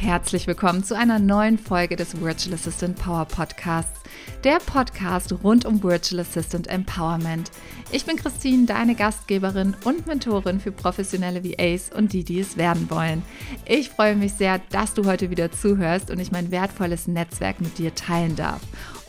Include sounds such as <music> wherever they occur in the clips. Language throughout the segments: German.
Herzlich willkommen zu einer neuen Folge des Virtual Assistant Power Podcasts, der Podcast rund um Virtual Assistant Empowerment. Ich bin Christine, deine Gastgeberin und Mentorin für professionelle VAs und die, die es werden wollen. Ich freue mich sehr, dass du heute wieder zuhörst und ich mein wertvolles Netzwerk mit dir teilen darf.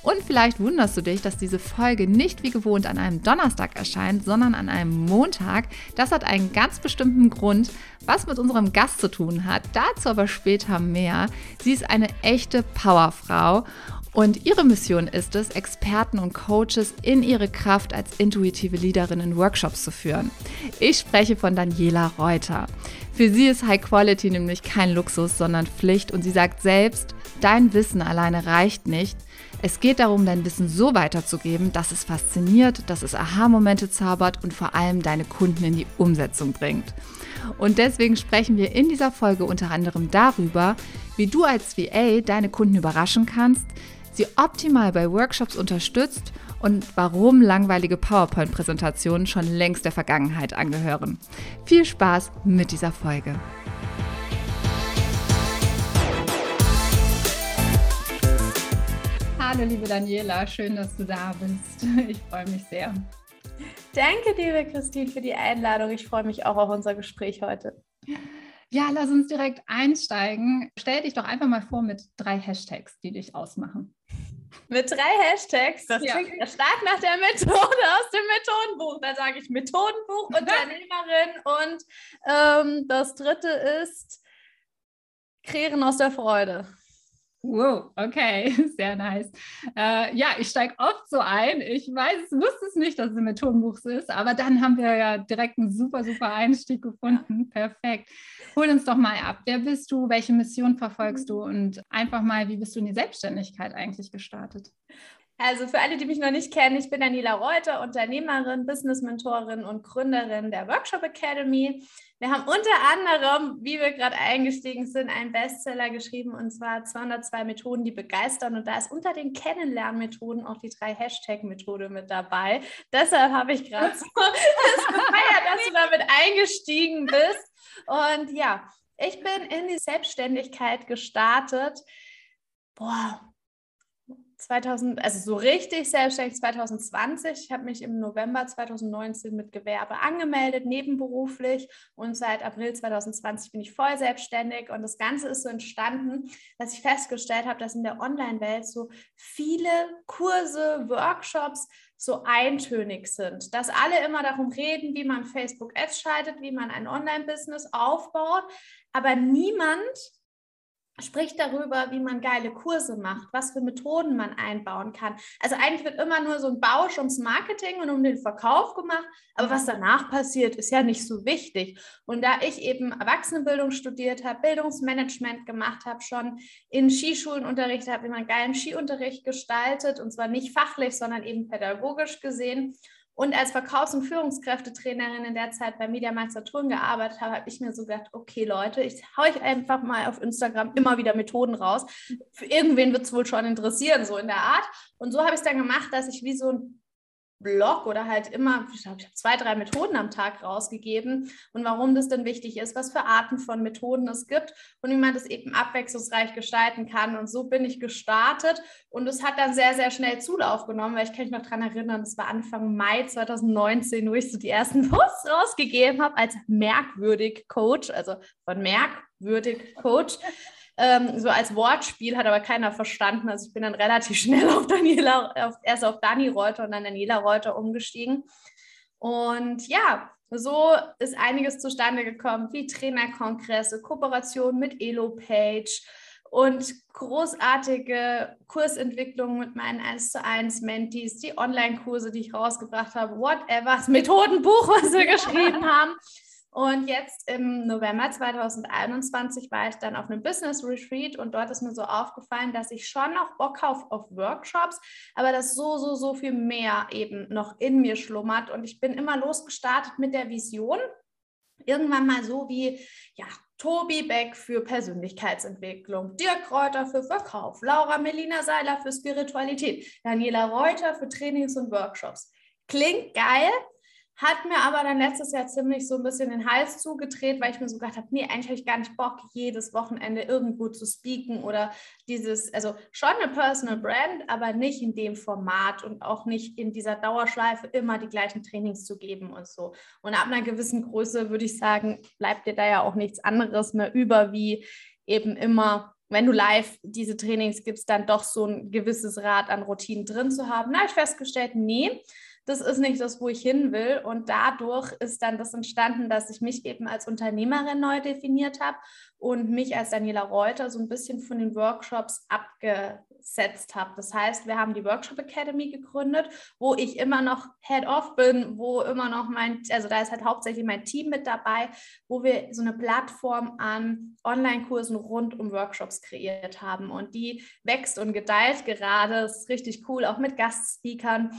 Und vielleicht wunderst du dich, dass diese Folge nicht wie gewohnt an einem Donnerstag erscheint, sondern an einem Montag. Das hat einen ganz bestimmten Grund, was mit unserem Gast zu tun hat. Dazu aber später mehr. Sie ist eine echte Powerfrau und ihre Mission ist es, Experten und Coaches in ihre Kraft als intuitive Leaderin in Workshops zu führen. Ich spreche von Daniela Reuter. Für sie ist High Quality nämlich kein Luxus, sondern Pflicht und sie sagt selbst, dein Wissen alleine reicht nicht. Es geht darum, dein Wissen so weiterzugeben, dass es fasziniert, dass es Aha-Momente zaubert und vor allem deine Kunden in die Umsetzung bringt. Und deswegen sprechen wir in dieser Folge unter anderem darüber, wie du als VA deine Kunden überraschen kannst, sie optimal bei Workshops unterstützt und warum langweilige PowerPoint-Präsentationen schon längst der Vergangenheit angehören. Viel Spaß mit dieser Folge. Hallo, liebe Daniela, schön, dass du da bist. Ich freue mich sehr. Danke, liebe Christine, für die Einladung. Ich freue mich auch auf unser Gespräch heute. Ja, lass uns direkt einsteigen. Stell dich doch einfach mal vor mit drei Hashtags, die dich ausmachen. Mit drei Hashtags. Das ja. klingt ja stark nach der Methode aus dem Methodenbuch. Da sage ich Methodenbuch, <laughs> Unternehmerin und ähm, das dritte ist Krähen aus der Freude. Wow, okay, <laughs> sehr nice. Äh, ja, ich steige oft so ein. Ich weiß, wusste es nicht, dass es ein Methodenbuch ist, aber dann haben wir ja direkt einen super, super Einstieg gefunden. Perfekt. Hol uns doch mal ab. Wer bist du? Welche Mission verfolgst du? Und einfach mal, wie bist du in die Selbstständigkeit eigentlich gestartet? Also für alle, die mich noch nicht kennen, ich bin Daniela Reuter, Unternehmerin, Business-Mentorin und Gründerin der Workshop Academy. Wir haben unter anderem, wie wir gerade eingestiegen sind, einen Bestseller geschrieben und zwar 202 Methoden, die begeistern. Und da ist unter den Kennenlernmethoden auch die drei Hashtag-Methode mit dabei. Deshalb habe ich gerade so <laughs> gefeiert, dass du damit eingestiegen bist. Und ja, ich bin in die Selbstständigkeit gestartet. Boah, 2000, also so richtig selbstständig 2020. Ich habe mich im November 2019 mit Gewerbe angemeldet, nebenberuflich. Und seit April 2020 bin ich voll selbstständig. Und das Ganze ist so entstanden, dass ich festgestellt habe, dass in der Online-Welt so viele Kurse, Workshops so eintönig sind, dass alle immer darum reden, wie man Facebook-Ads schaltet, wie man ein Online-Business aufbaut, aber niemand spricht darüber, wie man geile Kurse macht, was für Methoden man einbauen kann. Also eigentlich wird immer nur so ein Bausch ums Marketing und um den Verkauf gemacht, aber was danach passiert, ist ja nicht so wichtig. Und da ich eben Erwachsenenbildung studiert habe, Bildungsmanagement gemacht habe, schon in Skischulen unterrichtet habe, wie man geilen Skiunterricht gestaltet und zwar nicht fachlich, sondern eben pädagogisch gesehen und als Verkaufs- und Führungskräftetrainerin in der Zeit bei Media Saturn gearbeitet habe, habe ich mir so gedacht, okay Leute, ich haue euch einfach mal auf Instagram immer wieder Methoden raus. Für irgendwen wird es wohl schon interessieren, so in der Art. Und so habe ich es dann gemacht, dass ich wie so ein Blog oder halt immer, ich habe zwei, drei Methoden am Tag rausgegeben und warum das denn wichtig ist, was für Arten von Methoden es gibt und wie man das eben abwechslungsreich gestalten kann. Und so bin ich gestartet und es hat dann sehr, sehr schnell Zulauf genommen, weil ich kann mich noch daran erinnern, es war Anfang Mai 2019, wo ich so die ersten <laughs> Posts rausgegeben habe als merkwürdig Coach, also von merkwürdig Coach ähm, so als Wortspiel, hat aber keiner verstanden. Also ich bin dann relativ <laughs> schnell auf Daniela, auf, erst auf Dani Reuter und dann Daniela Reuter umgestiegen. Und ja, so ist einiges zustande gekommen, wie Trainerkongresse, Kooperation mit EloPage und großartige Kursentwicklungen mit meinen 1 zu 1 Mentees, die Online-Kurse, die ich rausgebracht habe, whatever, das Methodenbuch, was wir <laughs> geschrieben haben. Und jetzt im November 2021 war ich dann auf einem Business Retreat und dort ist mir so aufgefallen, dass ich schon noch Bock habe auf Workshops, aber dass so, so, so viel mehr eben noch in mir schlummert. Und ich bin immer losgestartet mit der Vision. Irgendwann mal so wie, ja, Tobi Beck für Persönlichkeitsentwicklung, Dirk Kräuter für Verkauf, Laura Melina Seiler für Spiritualität, Daniela Reuter für Trainings und Workshops. Klingt geil, hat mir aber dann letztes Jahr ziemlich so ein bisschen den Hals zugedreht, weil ich mir so gedacht habe, nee, eigentlich habe ich gar nicht Bock, jedes Wochenende irgendwo zu speaken oder dieses, also schon eine Personal Brand, aber nicht in dem Format und auch nicht in dieser Dauerschleife immer die gleichen Trainings zu geben und so. Und ab einer gewissen Größe würde ich sagen, bleibt dir da ja auch nichts anderes mehr über, wie eben immer wenn du live diese Trainings gibst, dann doch so ein gewisses Rad an Routinen drin zu haben. Habe ich festgestellt, nee, das ist nicht das, wo ich hin will. Und dadurch ist dann das entstanden, dass ich mich eben als Unternehmerin neu definiert habe und mich als Daniela Reuter so ein bisschen von den Workshops abgesetzt habe. Das heißt, wir haben die Workshop Academy gegründet, wo ich immer noch Head-Off bin, wo immer noch mein, also da ist halt hauptsächlich mein Team mit dabei, wo wir so eine Plattform an Online-Kursen rund um Workshops kreiert haben. Und die wächst und gedeiht gerade. Das ist richtig cool, auch mit Gastspeakern.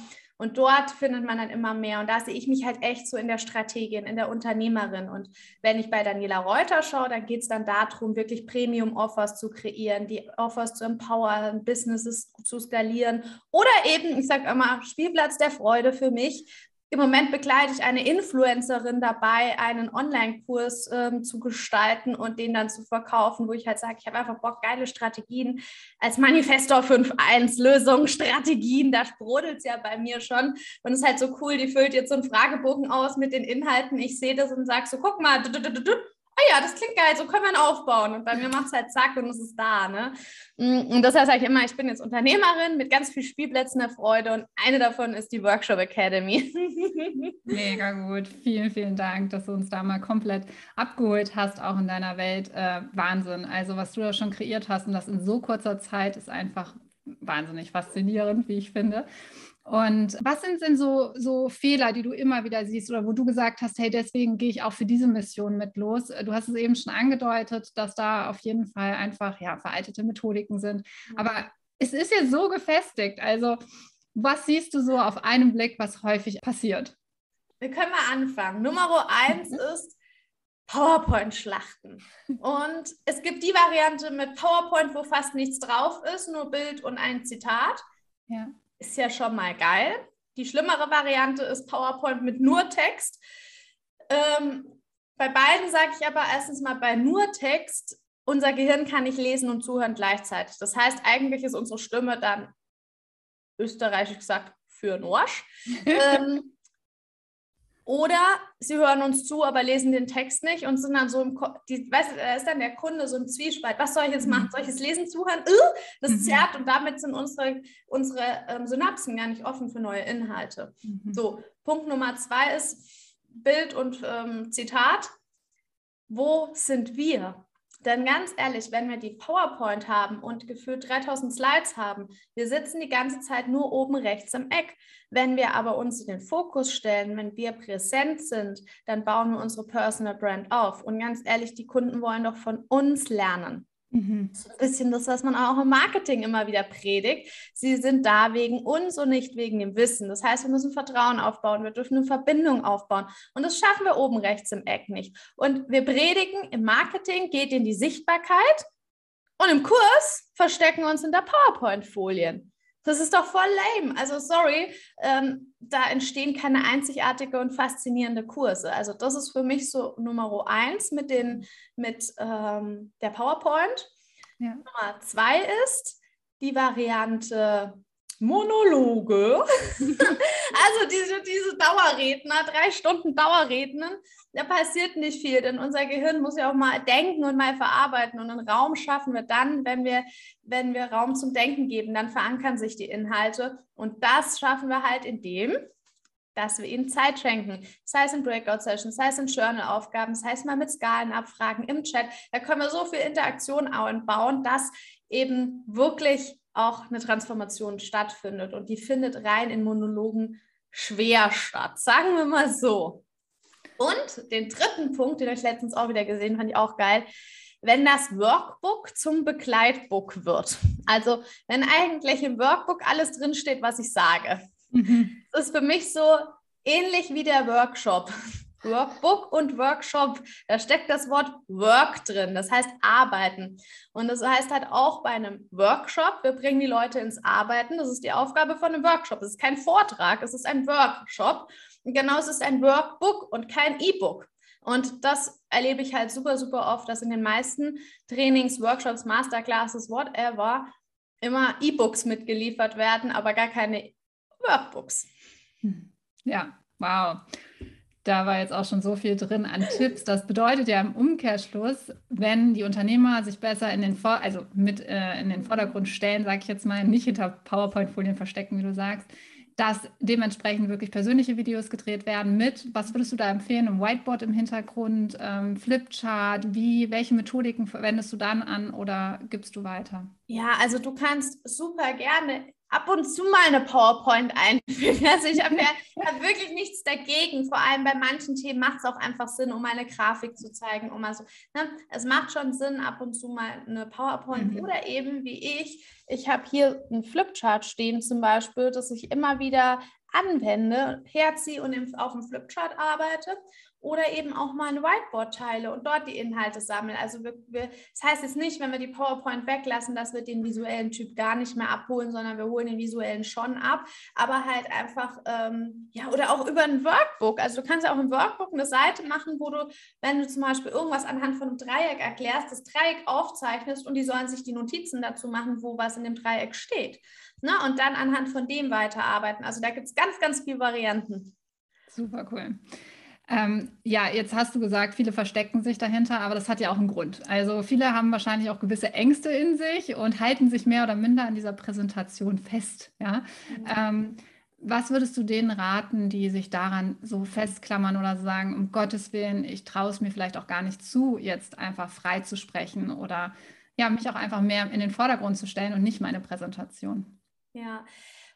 Und dort findet man dann immer mehr. Und da sehe ich mich halt echt so in der Strategin, in der Unternehmerin. Und wenn ich bei Daniela Reuter schaue, dann geht es dann darum, wirklich Premium-Offers zu kreieren, die Offers zu empowern, Businesses zu skalieren. Oder eben, ich sage immer, Spielplatz der Freude für mich, im Moment begleite ich eine Influencerin dabei, einen Online-Kurs ähm, zu gestalten und den dann zu verkaufen, wo ich halt sage, ich habe einfach Bock, geile Strategien als Manifestor 5.1 Lösungen, Strategien, da sprudelt es ja bei mir schon. Und es ist halt so cool, die füllt jetzt so einen Fragebogen aus mit den Inhalten. Ich sehe das und sage so, guck mal, ah ja, das klingt geil, so können wir ihn aufbauen. Und bei mir macht es halt zack und es ist da. Ne? Mm, und deshalb sage ich immer, ich bin jetzt Unternehmerin mit ganz vielen Spielplätzen der Freude und eine davon ist die Workshop Academy. <laughs> Mega gut. Vielen, vielen Dank, dass du uns da mal komplett abgeholt hast, auch in deiner Welt. Äh, Wahnsinn. Also, was du da schon kreiert hast und das in so kurzer Zeit ist einfach wahnsinnig faszinierend, wie ich finde. Und was sind denn so, so Fehler, die du immer wieder siehst oder wo du gesagt hast, hey, deswegen gehe ich auch für diese Mission mit los? Du hast es eben schon angedeutet, dass da auf jeden Fall einfach ja, veraltete Methodiken sind. Mhm. Aber es ist ja so gefestigt. Also, was siehst du so auf einen Blick, was häufig passiert? Wir können mal anfangen. Nummer eins mhm. ist PowerPoint-Schlachten. Und es gibt die Variante mit PowerPoint, wo fast nichts drauf ist, nur Bild und ein Zitat. Ja ist ja schon mal geil. Die schlimmere Variante ist PowerPoint mit nur Text. Ähm, bei beiden sage ich aber erstens mal bei nur Text, unser Gehirn kann nicht lesen und zuhören gleichzeitig. Das heißt, eigentlich ist unsere Stimme dann österreichisch gesagt für einen Arsch. <laughs> ähm, oder sie hören uns zu, aber lesen den Text nicht und sind dann so im, Ko die, weißt, da ist dann der Kunde so im Zwiespalt. Was soll ich jetzt machen? Mhm. Soll ich es lesen, zuhören? Uh, das mhm. zerrt und damit sind unsere, unsere ähm, Synapsen gar nicht offen für neue Inhalte. Mhm. So, Punkt Nummer zwei ist Bild und ähm, Zitat. Wo sind wir? Denn ganz ehrlich, wenn wir die PowerPoint haben und gefühlt 3000 Slides haben, wir sitzen die ganze Zeit nur oben rechts im Eck. Wenn wir aber uns in den Fokus stellen, wenn wir präsent sind, dann bauen wir unsere Personal Brand auf. Und ganz ehrlich, die Kunden wollen doch von uns lernen. Mhm. So ein bisschen das, was man auch im Marketing immer wieder predigt. Sie sind da wegen uns und nicht wegen dem Wissen. Das heißt, wir müssen Vertrauen aufbauen, wir dürfen eine Verbindung aufbauen. Und das schaffen wir oben rechts im Eck nicht. Und wir predigen, im Marketing geht in die Sichtbarkeit und im Kurs verstecken wir uns in der PowerPoint-Folien. Das ist doch voll lame. Also sorry, ähm, da entstehen keine einzigartige und faszinierende Kurse. Also das ist für mich so Nummer eins mit, den, mit ähm, der PowerPoint. Ja. Nummer zwei ist die Variante Monologe. <laughs> also diese, diese Dauerredner, drei Stunden Dauerrednen, da passiert nicht viel, denn unser Gehirn muss ja auch mal denken und mal verarbeiten und einen Raum schaffen wir dann, wenn wir, wenn wir Raum zum Denken geben, dann verankern sich die Inhalte und das schaffen wir halt indem, dass wir ihnen Zeit schenken. Sei es in Breakout-Sessions, sei es in Journal-Aufgaben, sei es mal mit Skalenabfragen im Chat. Da können wir so viel Interaktion bauen, dass eben wirklich auch eine Transformation stattfindet. Und die findet rein in Monologen schwer statt. Sagen wir mal so. Und den dritten Punkt, den ich letztens auch wieder gesehen fand ich auch geil, wenn das Workbook zum Begleitbook wird. Also wenn eigentlich im Workbook alles drinsteht, was ich sage. Mhm. Das ist für mich so ähnlich wie der Workshop. Workbook und Workshop. Da steckt das Wort Work drin, das heißt arbeiten. Und das heißt halt auch bei einem Workshop, wir bringen die Leute ins Arbeiten. Das ist die Aufgabe von einem Workshop. Es ist kein Vortrag, es ist ein Workshop. Und genau, es ist ein Workbook und kein E-Book. Und das erlebe ich halt super, super oft, dass in den meisten Trainings, Workshops, Masterclasses, whatever, immer E-Books mitgeliefert werden, aber gar keine Workbooks. Ja, wow. Da war jetzt auch schon so viel drin an Tipps. Das bedeutet ja im Umkehrschluss, wenn die Unternehmer sich besser in den, Vor also mit, äh, in den Vordergrund stellen, sage ich jetzt mal, nicht hinter PowerPoint-Folien verstecken, wie du sagst, dass dementsprechend wirklich persönliche Videos gedreht werden mit, was würdest du da empfehlen, ein Whiteboard im Hintergrund, ähm, Flipchart, wie, welche Methodiken verwendest du dann an oder gibst du weiter? Ja, also du kannst super gerne ab und zu mal eine PowerPoint einfügen. <laughs> Also ich habe ja hab wirklich nichts dagegen. Vor allem bei manchen Themen macht es auch einfach Sinn, um eine Grafik zu zeigen. Um also, ne? Es macht schon Sinn, ab und zu mal eine PowerPoint mhm. oder eben wie ich. Ich habe hier einen Flipchart stehen zum Beispiel, dass ich immer wieder anwende, herziehe und auf dem Flipchart arbeite oder eben auch mal ein Whiteboard teile und dort die Inhalte sammeln. Also wir, wir, das heißt jetzt nicht, wenn wir die PowerPoint weglassen, dass wir den visuellen Typ gar nicht mehr abholen, sondern wir holen den visuellen schon ab, aber halt einfach, ähm, ja, oder auch über ein Workbook. Also du kannst ja auch im Workbook eine Seite machen, wo du, wenn du zum Beispiel irgendwas anhand von einem Dreieck erklärst, das Dreieck aufzeichnest und die sollen sich die Notizen dazu machen, wo was in dem Dreieck steht. Ne? Und dann anhand von dem weiterarbeiten. Also da gibt es ganz, ganz viele Varianten. Super cool. Ähm, ja, jetzt hast du gesagt, viele verstecken sich dahinter, aber das hat ja auch einen Grund. Also viele haben wahrscheinlich auch gewisse Ängste in sich und halten sich mehr oder minder an dieser Präsentation fest. Ja? Mhm. Ähm, was würdest du denen raten, die sich daran so festklammern oder sagen, um Gottes Willen, ich traue es mir vielleicht auch gar nicht zu, jetzt einfach frei zu sprechen oder ja, mich auch einfach mehr in den Vordergrund zu stellen und nicht meine Präsentation? Ja,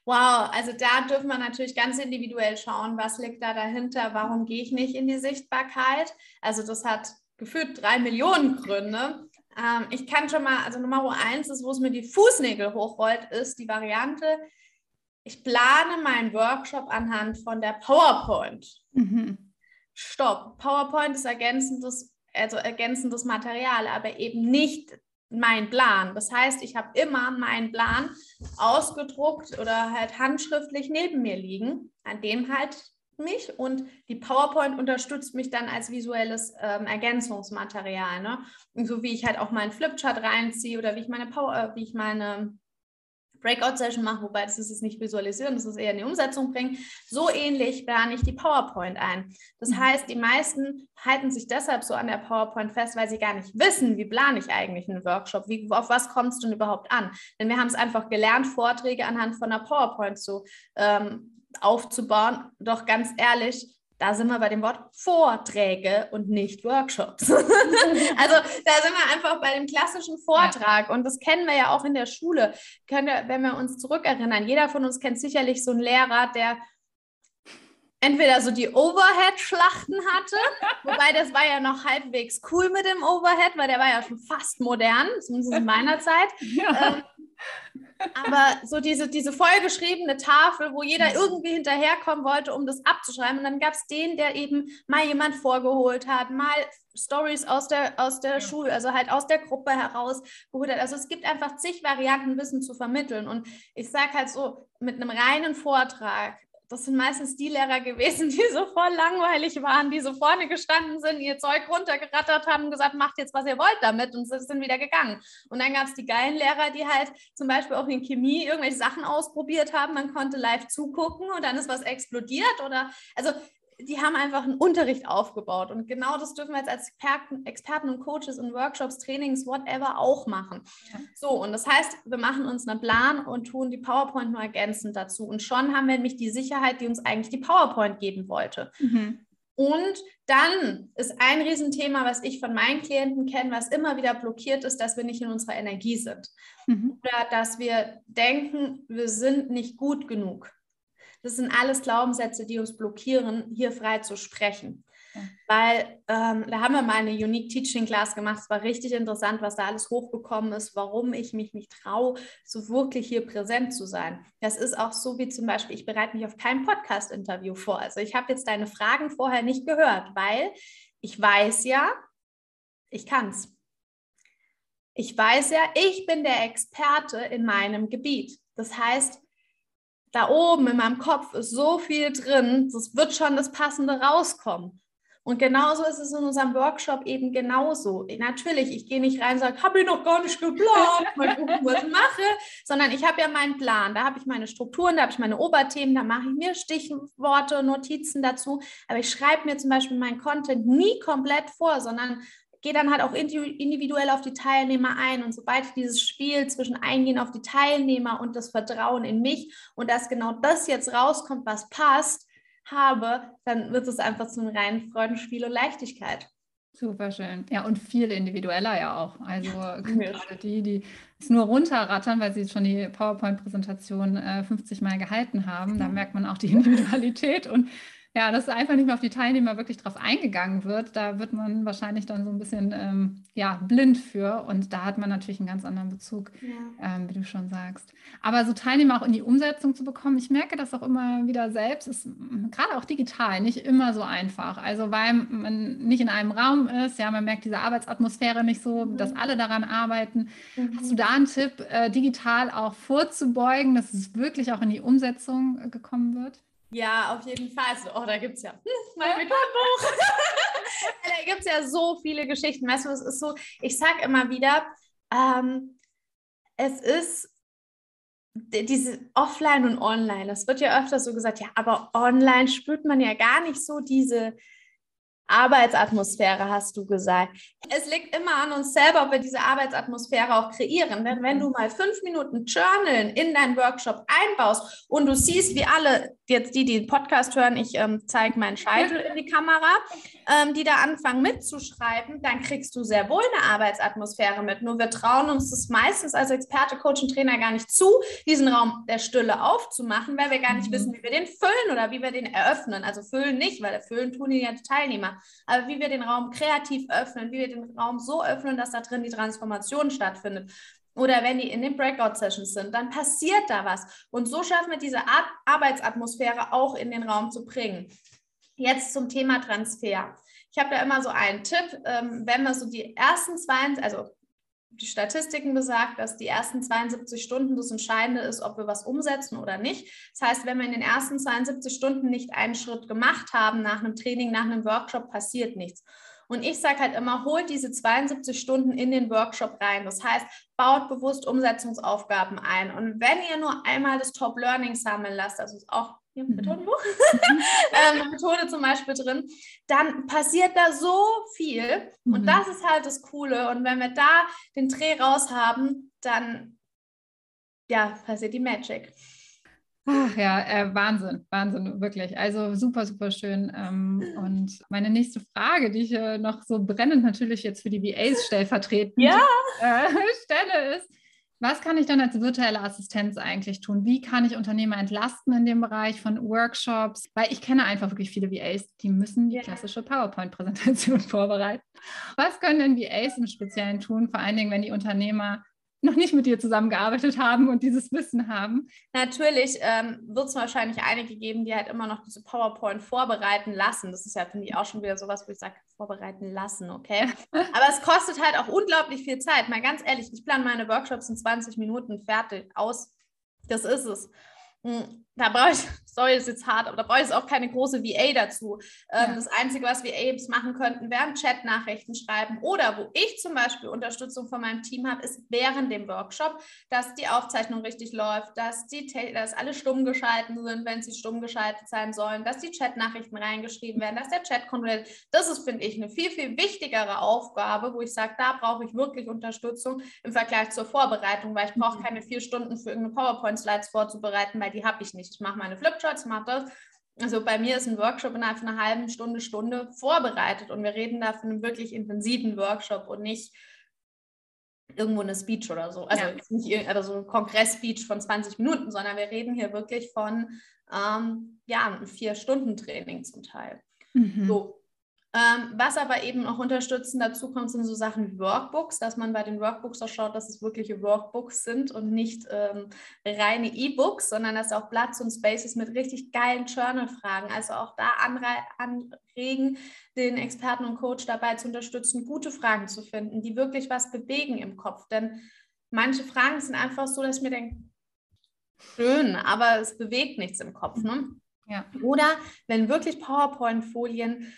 Wow, also da dürfen wir natürlich ganz individuell schauen, was liegt da dahinter, warum gehe ich nicht in die Sichtbarkeit. Also das hat gefühlt drei Millionen Gründe. Ähm, ich kann schon mal, also Nummer eins ist, wo es mir die Fußnägel hochrollt, ist die Variante, ich plane meinen Workshop anhand von der PowerPoint. Mhm. Stopp. PowerPoint ist ergänzendes, also ergänzendes Material, aber eben nicht mein Plan. Das heißt, ich habe immer meinen Plan ausgedruckt oder halt handschriftlich neben mir liegen, an dem halt mich und die PowerPoint unterstützt mich dann als visuelles ähm, Ergänzungsmaterial. Ne? Und so wie ich halt auch meinen Flipchart reinziehe oder wie ich meine Power, äh, wie ich meine Breakout-Session mache, wobei das ist es nicht visualisieren, das ist eher in die Umsetzung bringen. So ähnlich plane ich die PowerPoint ein. Das mhm. heißt, die meisten halten sich deshalb so an der PowerPoint fest, weil sie gar nicht wissen, wie plane ich eigentlich einen Workshop, wie, auf was kommt es denn überhaupt an? Denn wir haben es einfach gelernt, Vorträge anhand von einer PowerPoint zu ähm, aufzubauen. Doch ganz ehrlich, da sind wir bei dem Wort Vorträge und nicht Workshops. <laughs> also da sind wir einfach bei dem klassischen Vortrag und das kennen wir ja auch in der Schule. Können wenn wir uns zurückerinnern, jeder von uns kennt sicherlich so einen Lehrer, der entweder so die Overhead-Schlachten hatte, <laughs> wobei das war ja noch halbwegs cool mit dem Overhead, weil der war ja schon fast modern, zumindest in meiner Zeit. Ja. Ähm, aber so diese, diese vollgeschriebene Tafel, wo jeder irgendwie hinterherkommen wollte, um das abzuschreiben. Und dann gab es den, der eben mal jemand vorgeholt hat, mal Stories aus der, aus der ja. Schule, also halt aus der Gruppe herausgeholt hat. Also es gibt einfach zig Varianten, Wissen zu vermitteln. Und ich sage halt so, mit einem reinen Vortrag das sind meistens die Lehrer gewesen, <laughs> die so voll langweilig waren, die so vorne gestanden sind, ihr Zeug runtergerattert haben und gesagt, macht jetzt, was ihr wollt damit und sind wieder gegangen. Und dann gab es die geilen Lehrer, die halt zum Beispiel auch in Chemie irgendwelche Sachen ausprobiert haben. Man konnte live zugucken und dann ist was explodiert oder, also die haben einfach einen Unterricht aufgebaut. Und genau das dürfen wir jetzt als Experten, Experten und Coaches und Workshops, Trainings, whatever auch machen. Ja. So, und das heißt, wir machen uns einen Plan und tun die PowerPoint nur ergänzend dazu. Und schon haben wir nämlich die Sicherheit, die uns eigentlich die PowerPoint geben wollte. Mhm. Und dann ist ein Riesenthema, was ich von meinen Klienten kenne, was immer wieder blockiert ist, dass wir nicht in unserer Energie sind. Mhm. Oder dass wir denken, wir sind nicht gut genug. Das sind alles Glaubenssätze, die uns blockieren, hier frei zu sprechen. weil ähm, da haben wir mal eine Unique Teaching Class gemacht. Es war richtig interessant, was da alles hochgekommen ist, warum ich mich nicht traue, so wirklich hier präsent zu sein. Das ist auch so wie zum Beispiel, ich bereite mich auf kein Podcast-Interview vor. Also ich habe jetzt deine Fragen vorher nicht gehört, weil ich weiß ja, ich kann es. Ich weiß ja, ich bin der Experte in meinem Gebiet. Das heißt, da oben in meinem Kopf ist so viel drin, es wird schon das Passende rauskommen. Und genauso ist es in unserem Workshop eben genauso. Natürlich, ich gehe nicht rein und sage, habe ich noch gar nicht geplant, mal gucken, was ich mache, sondern ich habe ja meinen Plan. Da habe ich meine Strukturen, da habe ich meine Oberthemen, da mache ich mir Stichworte, Notizen dazu. Aber ich schreibe mir zum Beispiel meinen Content nie komplett vor, sondern gehe dann halt auch individuell auf die Teilnehmer ein. Und sobald ich dieses Spiel zwischen Eingehen auf die Teilnehmer und das Vertrauen in mich und dass genau das jetzt rauskommt, was passt, habe, dann wird es einfach zu einem reinen Freudenspiel und Leichtigkeit. Super schön. Ja, und viel individueller ja auch. Also <laughs> gerade die, die es nur runterrattern, weil sie schon die PowerPoint-Präsentation äh, 50 Mal gehalten haben, da merkt man auch die Individualität und ja, dass einfach nicht mehr auf die Teilnehmer wirklich drauf eingegangen wird. Da wird man wahrscheinlich dann so ein bisschen ähm, ja, blind für und da hat man natürlich einen ganz anderen Bezug, ja. ähm, wie du schon sagst. Aber so Teilnehmer auch in die Umsetzung zu bekommen, ich merke das auch immer wieder selbst, ist gerade auch digital nicht immer so einfach. Also weil man nicht in einem Raum ist, ja, man merkt diese Arbeitsatmosphäre nicht so, mhm. dass alle daran arbeiten. Mhm. Hast du da einen Tipp, äh, digital auch vorzubeugen, dass es wirklich auch in die Umsetzung äh, gekommen wird? Ja, auf jeden Fall. Also, oh, da gibt es ja hm, mein Methodenbuch. <laughs> da gibt es ja so viele Geschichten. Weißt du, es ist so, ich sage immer wieder, ähm, es ist diese Offline und Online. Das wird ja öfter so gesagt, ja, aber online spürt man ja gar nicht so diese, Arbeitsatmosphäre hast du gesagt. Es liegt immer an uns selber, ob wir diese Arbeitsatmosphäre auch kreieren. Denn wenn du mal fünf Minuten Journalen in deinen Workshop einbaust und du siehst, wie alle, jetzt die, die den Podcast hören, ich ähm, zeige meinen Scheitel in die Kamera, ähm, die da anfangen mitzuschreiben, dann kriegst du sehr wohl eine Arbeitsatmosphäre mit. Nur wir trauen uns das meistens als Experte, Coach und Trainer gar nicht zu, diesen Raum der Stille aufzumachen, weil wir gar nicht mhm. wissen, wie wir den füllen oder wie wir den eröffnen. Also füllen nicht, weil füllen tun die ja die Teilnehmer. Aber wie wir den Raum kreativ öffnen, wie wir den Raum so öffnen, dass da drin die Transformation stattfindet oder wenn die in den Breakout-Sessions sind, dann passiert da was. Und so schaffen wir diese Art Arbeitsatmosphäre auch in den Raum zu bringen. Jetzt zum Thema Transfer. Ich habe da immer so einen Tipp, ähm, wenn wir so die ersten zwei, also die Statistiken besagt, dass die ersten 72 Stunden das Entscheidende ist, ob wir was umsetzen oder nicht. Das heißt, wenn wir in den ersten 72 Stunden nicht einen Schritt gemacht haben nach einem Training, nach einem Workshop, passiert nichts. Und ich sage halt immer, holt diese 72 Stunden in den Workshop rein. Das heißt, baut bewusst Umsetzungsaufgaben ein. Und wenn ihr nur einmal das Top Learning sammeln lasst, also auch hier im Methodenbuch, <laughs> ähm, eine Methode zum Beispiel drin, dann passiert da so viel. Und mhm. das ist halt das Coole. Und wenn wir da den Dreh raus haben, dann ja, passiert die Magic. Ach ja, äh, Wahnsinn, Wahnsinn, wirklich. Also super, super schön. Ähm, und meine nächste Frage, die ich äh, noch so brennend natürlich jetzt für die VAs stellvertretend ja. äh, <laughs> stelle, ist, was kann ich dann als virtuelle Assistenz eigentlich tun? Wie kann ich Unternehmer entlasten in dem Bereich von Workshops? Weil ich kenne einfach wirklich viele VAs, die müssen die klassische PowerPoint-Präsentation <laughs> vorbereiten. Was können denn VAs im Speziellen tun, vor allen Dingen, wenn die Unternehmer noch nicht mit dir zusammengearbeitet haben und dieses Wissen haben. Natürlich ähm, wird es wahrscheinlich einige geben, die halt immer noch diese PowerPoint vorbereiten lassen. Das ist ja, finde ich, auch schon wieder sowas, wo ich sage, vorbereiten lassen, okay? <laughs> Aber es kostet halt auch unglaublich viel Zeit. Mal ganz ehrlich, ich plane meine Workshops in 20 Minuten fertig aus. Das ist es. Hm, da brauche ich, sorry, das ist jetzt hart, aber da brauche ich auch keine große VA dazu. Ähm, ja. Das Einzige, was VAs machen könnten, wären Chat-Nachrichten schreiben oder wo ich zum Beispiel Unterstützung von meinem Team habe, ist während dem Workshop, dass die Aufzeichnung richtig läuft, dass, die, dass alle stumm geschalten sind, wenn sie stumm geschaltet sein sollen, dass die Chat-Nachrichten reingeschrieben werden, dass der Chat kontrolliert. Das ist, finde ich, eine viel, viel wichtigere Aufgabe, wo ich sage, da brauche ich wirklich Unterstützung im Vergleich zur Vorbereitung, weil ich brauche mhm. keine vier Stunden für irgendeine PowerPoint-Slides vorzubereiten, weil die habe ich nicht. Ich mache meine Flipcharts, mache das. Also bei mir ist ein Workshop innerhalb von einer halben Stunde, Stunde vorbereitet und wir reden da von einem wirklich intensiven Workshop und nicht irgendwo eine Speech oder so. Also ja. nicht also so ein Kongress-Speech von 20 Minuten, sondern wir reden hier wirklich von ähm, ja, einem Vier-Stunden-Training zum Teil. Mhm. So. Ähm, was aber eben auch unterstützend dazu kommt, sind so Sachen wie Workbooks, dass man bei den Workbooks auch schaut, dass es wirkliche Workbooks sind und nicht ähm, reine E-Books, sondern dass auch Platz und Spaces mit richtig geilen Journal-Fragen, also auch da anregen, den Experten und Coach dabei zu unterstützen, gute Fragen zu finden, die wirklich was bewegen im Kopf. Denn manche Fragen sind einfach so, dass ich mir denke, schön, aber es bewegt nichts im Kopf. Ne? Ja. Oder wenn wirklich PowerPoint-Folien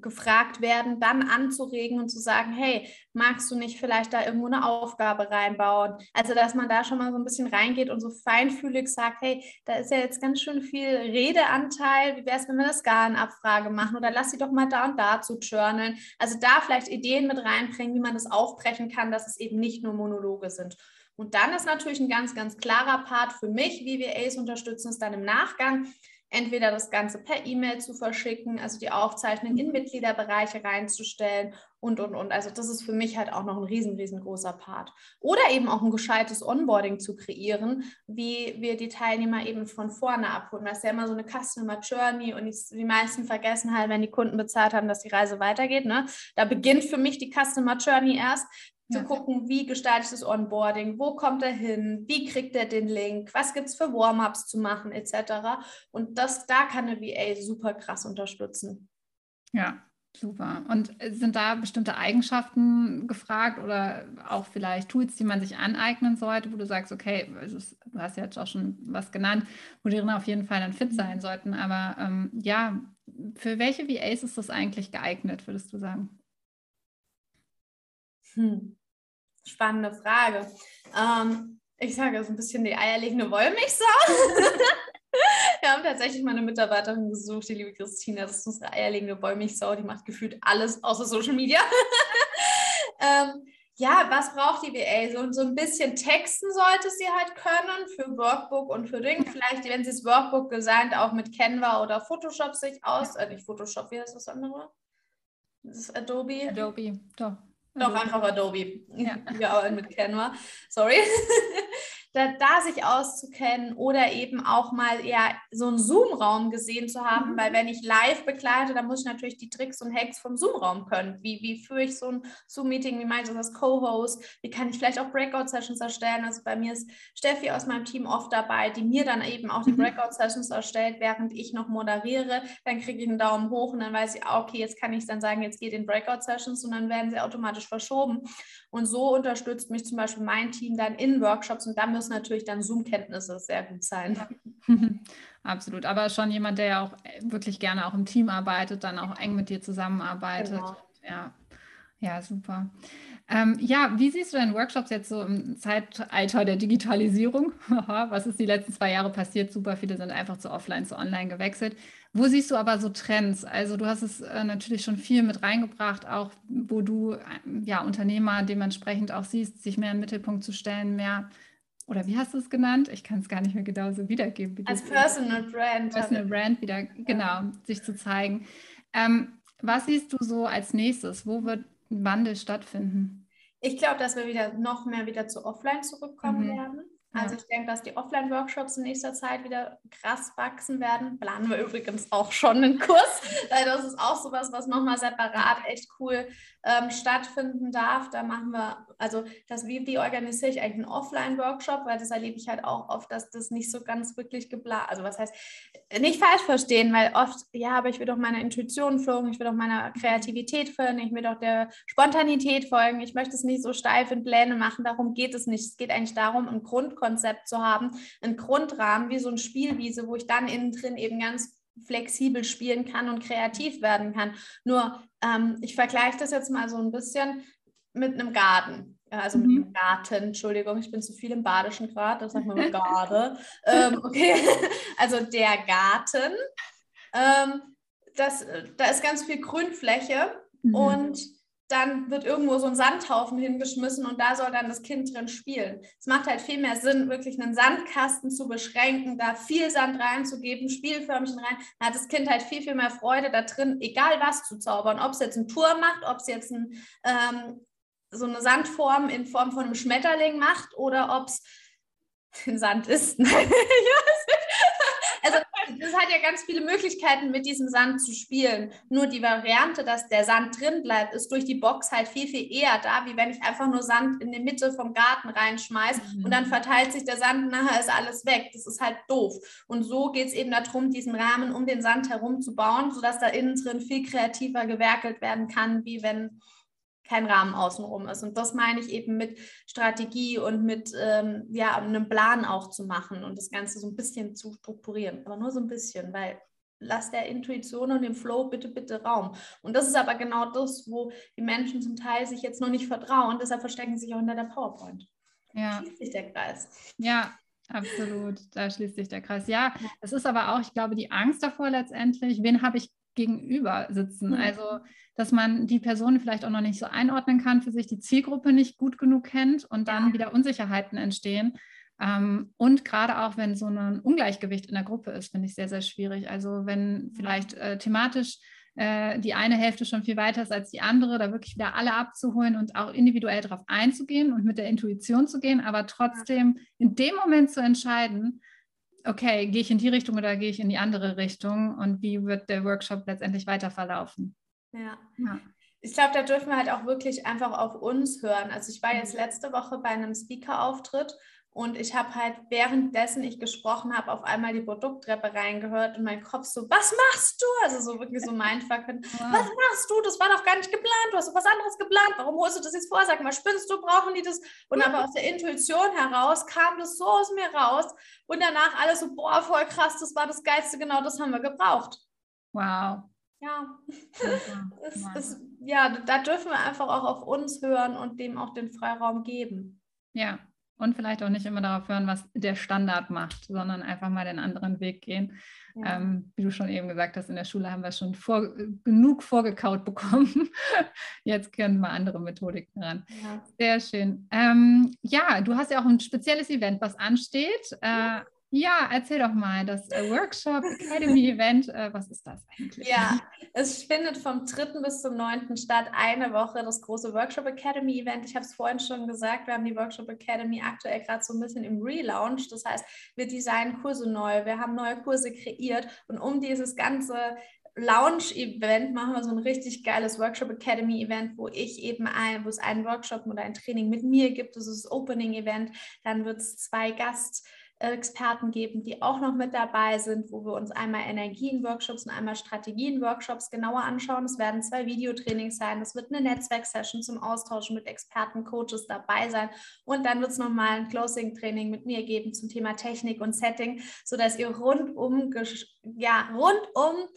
gefragt werden, dann anzuregen und zu sagen, hey, magst du nicht vielleicht da irgendwo eine Aufgabe reinbauen? Also, dass man da schon mal so ein bisschen reingeht und so feinfühlig sagt, hey, da ist ja jetzt ganz schön viel Redeanteil. Wie wäre es, wenn wir das gar in Abfrage machen? Oder lass sie doch mal da und da zu journalen. Also da vielleicht Ideen mit reinbringen, wie man das aufbrechen kann, dass es eben nicht nur Monologe sind. Und dann ist natürlich ein ganz, ganz klarer Part für mich, wie wir ACE unterstützen, ist dann im Nachgang entweder das Ganze per E-Mail zu verschicken, also die Aufzeichnung in Mitgliederbereiche reinzustellen und, und, und. Also das ist für mich halt auch noch ein riesen, riesengroßer Part. Oder eben auch ein gescheites Onboarding zu kreieren, wie wir die Teilnehmer eben von vorne abholen. Das ist ja immer so eine Customer Journey und die meisten vergessen halt, wenn die Kunden bezahlt haben, dass die Reise weitergeht. Ne? Da beginnt für mich die Customer Journey erst zu ja. gucken, wie gestalte ich das Onboarding, wo kommt er hin, wie kriegt er den Link, was gibt es für Warm-ups zu machen, etc. Und das, da kann eine VA super krass unterstützen. Ja, super. Und sind da bestimmte Eigenschaften gefragt oder auch vielleicht Tools, die man sich aneignen sollte, wo du sagst, okay, also du hast ja jetzt auch schon was genannt, wo die auf jeden Fall dann fit mhm. sein sollten. Aber ähm, ja, für welche VAs ist das eigentlich geeignet, würdest du sagen? Hm. Spannende Frage. Ähm, ich sage so ein bisschen die eierlegende Wollmilchsau. <laughs> Wir haben tatsächlich mal eine Mitarbeiterin gesucht, die liebe Christina, das ist unsere eierlegende Wollmilchsau, die macht gefühlt alles außer Social Media. <laughs> ähm, ja, was braucht die BA? So, so ein bisschen texten sollte sie halt können für Workbook und für Ding. Vielleicht, wenn sie das Workbook designt, auch mit Canva oder Photoshop sich aus. Äh, nicht Photoshop, wie heißt das andere? Das ist Adobe. Adobe, doch. Doch, einfach Adobe. Ja. <laughs> Wir arbeiten mit Canva. Sorry. <laughs> da, da, sich auszukennen oder eben auch mal ja so einen Zoom-Raum gesehen zu haben, mhm. weil wenn ich live begleite, dann muss ich natürlich die Tricks und Hacks vom Zoom-Raum können. Wie, wie führe ich so ein Zoom-Meeting, wie mache ich das als Co-Host, wie kann ich vielleicht auch Breakout-Sessions erstellen. Also bei mir ist Steffi aus meinem Team oft dabei, die mir dann eben auch die mhm. Breakout-Sessions erstellt, während ich noch moderiere. Dann kriege ich einen Daumen hoch und dann weiß ich, ah, okay, jetzt kann ich dann sagen, jetzt geht in Breakout-Sessions und dann werden sie automatisch verschoben. Und so unterstützt mich zum Beispiel mein Team dann in Workshops und da müssen natürlich dann Zoom-Kenntnisse sehr gut sein. <laughs> Absolut, aber schon jemand, der ja auch wirklich gerne auch im Team arbeitet, dann auch eng mit dir zusammenarbeitet. Genau. Ja. ja, super. Ähm, ja, wie siehst du deine Workshops jetzt so im Zeitalter der Digitalisierung? <laughs> Was ist die letzten zwei Jahre passiert? Super viele sind einfach zu offline zu online gewechselt. Wo siehst du aber so Trends? Also du hast es äh, natürlich schon viel mit reingebracht, auch wo du äh, ja Unternehmer dementsprechend auch siehst, sich mehr in den Mittelpunkt zu stellen, mehr oder wie hast du es genannt? Ich kann es gar nicht mehr genau so wiedergeben. Als Personal Brand. Personal Brand wieder, genau, sich zu zeigen. Ähm, was siehst du so als nächstes? Wo wird ein Wandel stattfinden? Ich glaube, dass wir wieder noch mehr wieder zu Offline zurückkommen mhm. werden. Also ich denke, dass die Offline-Workshops in nächster Zeit wieder krass wachsen werden. Planen wir übrigens auch schon einen Kurs. <laughs> Das ist auch sowas, was nochmal separat echt cool ähm, stattfinden darf. Da machen wir, also das, wie, wie organisiere ich eigentlich einen Offline-Workshop, weil das erlebe ich halt auch oft, dass das nicht so ganz wirklich geplant, also was heißt, nicht falsch verstehen, weil oft, ja, aber ich will doch meiner Intuition folgen, ich will doch meiner Kreativität folgen, ich will doch der Spontanität folgen, ich möchte es nicht so steif in Pläne machen, darum geht es nicht. Es geht eigentlich darum, ein Grundkonzept zu haben, einen Grundrahmen, wie so ein Spielwiese, wo ich dann innen drin eben ganz flexibel spielen kann und kreativ werden kann. Nur ähm, ich vergleiche das jetzt mal so ein bisschen mit einem Garten. Also mit mhm. einem Garten, Entschuldigung, ich bin zu viel im Badischen Grad, das sagt man mal <laughs> Garde. ähm, okay, <laughs> also der Garten, ähm, das, da ist ganz viel Grünfläche mhm. und dann wird irgendwo so ein Sandhaufen hingeschmissen und da soll dann das Kind drin spielen. Es macht halt viel mehr Sinn, wirklich einen Sandkasten zu beschränken, da viel Sand reinzugeben, Spielförmchen rein. Da hat das Kind halt viel, viel mehr Freude da drin, egal was zu zaubern. Ob es jetzt einen Turm macht, ob es jetzt ein, ähm, so eine Sandform in Form von einem Schmetterling macht oder ob es <laughs> Sand ist. <laughs> Also das hat ja ganz viele Möglichkeiten, mit diesem Sand zu spielen. Nur die Variante, dass der Sand drin bleibt, ist durch die Box halt viel, viel eher da, wie wenn ich einfach nur Sand in die Mitte vom Garten reinschmeiße mhm. und dann verteilt sich der Sand und nachher ist alles weg. Das ist halt doof. Und so geht es eben darum, diesen Rahmen um den Sand herum zu bauen, sodass da innen drin viel kreativer gewerkelt werden kann, wie wenn kein Rahmen außenrum ist. Und das meine ich eben mit Strategie und mit ähm, ja, einem Plan auch zu machen und das Ganze so ein bisschen zu strukturieren. Aber nur so ein bisschen, weil lass der Intuition und dem Flow bitte, bitte Raum. Und das ist aber genau das, wo die Menschen zum Teil sich jetzt noch nicht vertrauen. Deshalb verstecken sie sich auch hinter der PowerPoint. Ja. Schließt sich der Kreis. Ja, absolut. Da schließt sich der Kreis. Ja, es ist aber auch, ich glaube, die Angst davor letztendlich, wen habe ich gegenüber sitzen? Mhm. Also dass man die Person vielleicht auch noch nicht so einordnen kann für sich, die Zielgruppe nicht gut genug kennt und dann wieder Unsicherheiten entstehen. Ähm, und gerade auch, wenn so ein Ungleichgewicht in der Gruppe ist, finde ich sehr, sehr schwierig. Also wenn vielleicht äh, thematisch äh, die eine Hälfte schon viel weiter ist als die andere, da wirklich wieder alle abzuholen und auch individuell darauf einzugehen und mit der Intuition zu gehen, aber trotzdem in dem Moment zu entscheiden, okay, gehe ich in die Richtung oder gehe ich in die andere Richtung und wie wird der Workshop letztendlich weiter verlaufen? Ja. ja. Ich glaube, da dürfen wir halt auch wirklich einfach auf uns hören. Also ich war jetzt letzte Woche bei einem Speaker-Auftritt und ich habe halt währenddessen ich gesprochen habe, auf einmal die Produkttreppe reingehört und mein Kopf so, was machst du? Also so wirklich so Mindfuck. <laughs> Wow. Was machst du? Das war doch gar nicht geplant. Du hast was anderes geplant. Warum holst du das jetzt vor? Sag mal, spinnst du? Brauchen die das? Und aber aus der Intuition heraus kam das so aus mir raus und danach alles so, boah, voll krass, das war das Geilste, genau das haben wir gebraucht. Wow. Ja, <laughs> es, es, ja, da dürfen wir einfach auch auf uns hören und dem auch den Freiraum geben. Ja, und vielleicht auch nicht immer darauf hören, was der Standard macht, sondern einfach mal den anderen Weg gehen. Ja. Ähm, wie du schon eben gesagt hast, in der Schule haben wir schon vor, genug vorgekaut bekommen. <laughs> Jetzt können wir andere Methodiken ran. Ja. Sehr schön. Ähm, ja, du hast ja auch ein spezielles Event, was ansteht. Äh, ja, erzähl doch mal, das äh, Workshop Academy <laughs> Event, äh, was ist das eigentlich? Ja, es findet vom 3. bis zum 9. statt, eine Woche das große Workshop Academy Event. Ich habe es vorhin schon gesagt, wir haben die Workshop Academy aktuell gerade so ein bisschen im Relaunch. Das heißt, wir designen Kurse neu, wir haben neue Kurse kreiert und um dieses ganze Launch-Event machen wir so ein richtig geiles Workshop Academy-Event, wo ich eben ein, wo es einen Workshop oder ein Training mit mir gibt. Das ist das Opening-Event. Dann wird es zwei Gast- Experten geben, die auch noch mit dabei sind, wo wir uns einmal Energien-Workshops und einmal Strategien-Workshops genauer anschauen. Es werden zwei Videotrainings sein. Es wird eine Netzwerksession zum Austauschen mit Experten, Coaches dabei sein. Und dann wird es nochmal ein Closing-Training mit mir geben zum Thema Technik und Setting, sodass ihr rundum, ja, rundum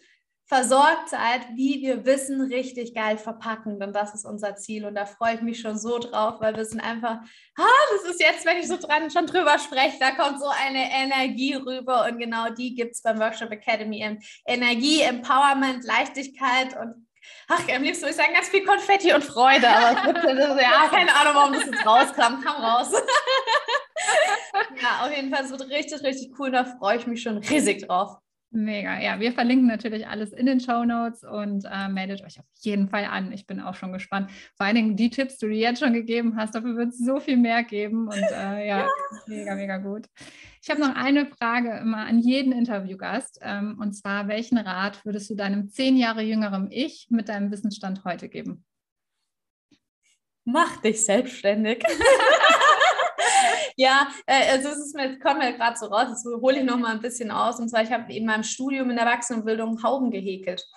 versorgt seid, wie wir Wissen richtig geil verpacken. Denn das ist unser Ziel. Und da freue ich mich schon so drauf, weil wir sind einfach, ah, das ist jetzt, wenn ich so dran schon drüber spreche, da kommt so eine Energie rüber. Und genau die gibt es beim Workshop Academy. Energie, Empowerment, Leichtigkeit und Ach, am liebsten würde ich sagen, ganz viel Konfetti und Freude, aber ja, keine Ahnung, warum das jetzt rauskam, kam raus. <laughs> ja, auf jeden Fall, es wird richtig, richtig cool, da freue ich mich schon riesig drauf. Mega, ja. Wir verlinken natürlich alles in den Show Notes und äh, meldet euch auf jeden Fall an. Ich bin auch schon gespannt. Vor allen Dingen die Tipps, die du jetzt schon gegeben hast, dafür wird es so viel mehr geben. Und äh, ja, ja, mega, mega gut. Ich habe noch eine Frage immer an jeden Interviewgast. Ähm, und zwar, welchen Rat würdest du deinem zehn Jahre jüngeren Ich mit deinem Wissensstand heute geben? Mach dich selbstständig. <laughs> Ja, äh, also es ist mir, kommt mir gerade so raus, das hole ich noch mal ein bisschen aus. Und zwar, ich habe in meinem Studium in der Erwachsenenbildung Hauben gehäkelt.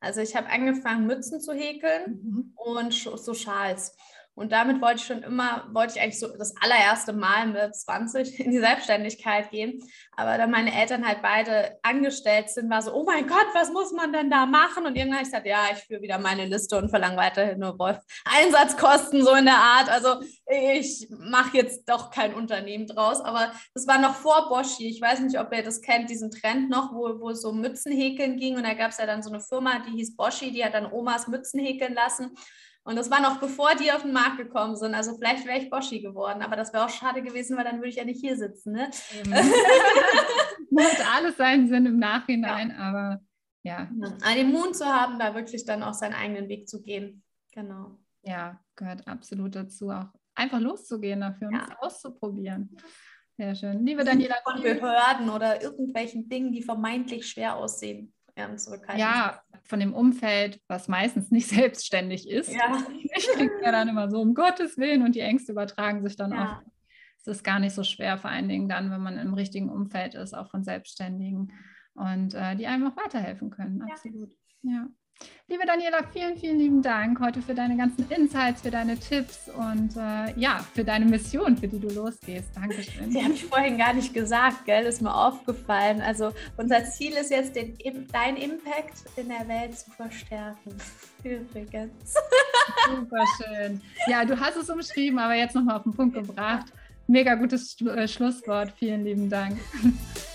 Also ich habe angefangen, Mützen zu häkeln mhm. und so Schals. Und damit wollte ich schon immer, wollte ich eigentlich so das allererste Mal mit 20 <laughs> in die Selbstständigkeit gehen. Aber da meine Eltern halt beide angestellt sind, war so, oh mein Gott, was muss man denn da machen? Und irgendwann habe ich gesagt, ja, ich führe wieder meine Liste und verlange weiterhin nur <laughs> Einsatzkosten, so in der Art. Also ich mache jetzt doch kein Unternehmen draus. Aber das war noch vor Boschi. Ich weiß nicht, ob ihr das kennt, diesen Trend noch, wo, wo es so Mützen häkeln ging. Und da gab es ja dann so eine Firma, die hieß Boschi, die hat dann Omas Mützen häkeln lassen. Und das war noch bevor die auf den Markt gekommen sind. Also vielleicht wäre ich Boschi geworden, aber das wäre auch schade gewesen, weil dann würde ich ja nicht hier sitzen. Ne? <laughs> Macht alles seinen Sinn im Nachhinein, ja. aber ja. ja. Den Mut zu haben, da wirklich dann auch seinen eigenen Weg zu gehen. Genau. Ja, gehört absolut dazu, auch einfach loszugehen dafür und ja. es auszuprobieren. Sehr schön. Liebe Daniela. Von Behörden oder irgendwelchen Dingen, die vermeintlich schwer aussehen. Ja, von dem Umfeld, was meistens nicht <laughs> selbstständig ist. Ja. Ich kriege ja dann immer so, um Gottes Willen, und die Ängste übertragen sich dann ja. oft. Es ist gar nicht so schwer, vor allen Dingen dann, wenn man im richtigen Umfeld ist, auch von Selbstständigen und äh, die einem auch weiterhelfen können. Absolut. Ja. ja. Liebe Daniela, vielen, vielen lieben Dank heute für deine ganzen Insights, für deine Tipps und äh, ja, für deine Mission, für die du losgehst. Dankeschön. Die habe ich vorhin gar nicht gesagt, gell? Ist mir aufgefallen. Also unser Ziel ist jetzt, den, dein Impact in der Welt zu verstärken. <laughs> Übrigens. Super schön. Ja, du hast es umschrieben, aber jetzt nochmal auf den Punkt gebracht. Mega gutes äh, Schlusswort. Vielen lieben Dank. <laughs>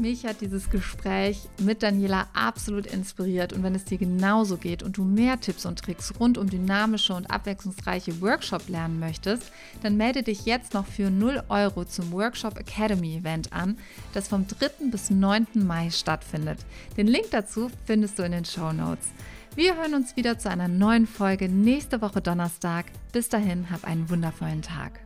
Mich hat dieses Gespräch mit Daniela absolut inspiriert und wenn es dir genauso geht und du mehr Tipps und Tricks rund um dynamische und abwechslungsreiche Workshop lernen möchtest, dann melde dich jetzt noch für 0 Euro zum Workshop Academy Event an, das vom 3. bis 9. Mai stattfindet. Den Link dazu findest du in den Show Notes. Wir hören uns wieder zu einer neuen Folge nächste Woche Donnerstag. Bis dahin, hab einen wundervollen Tag.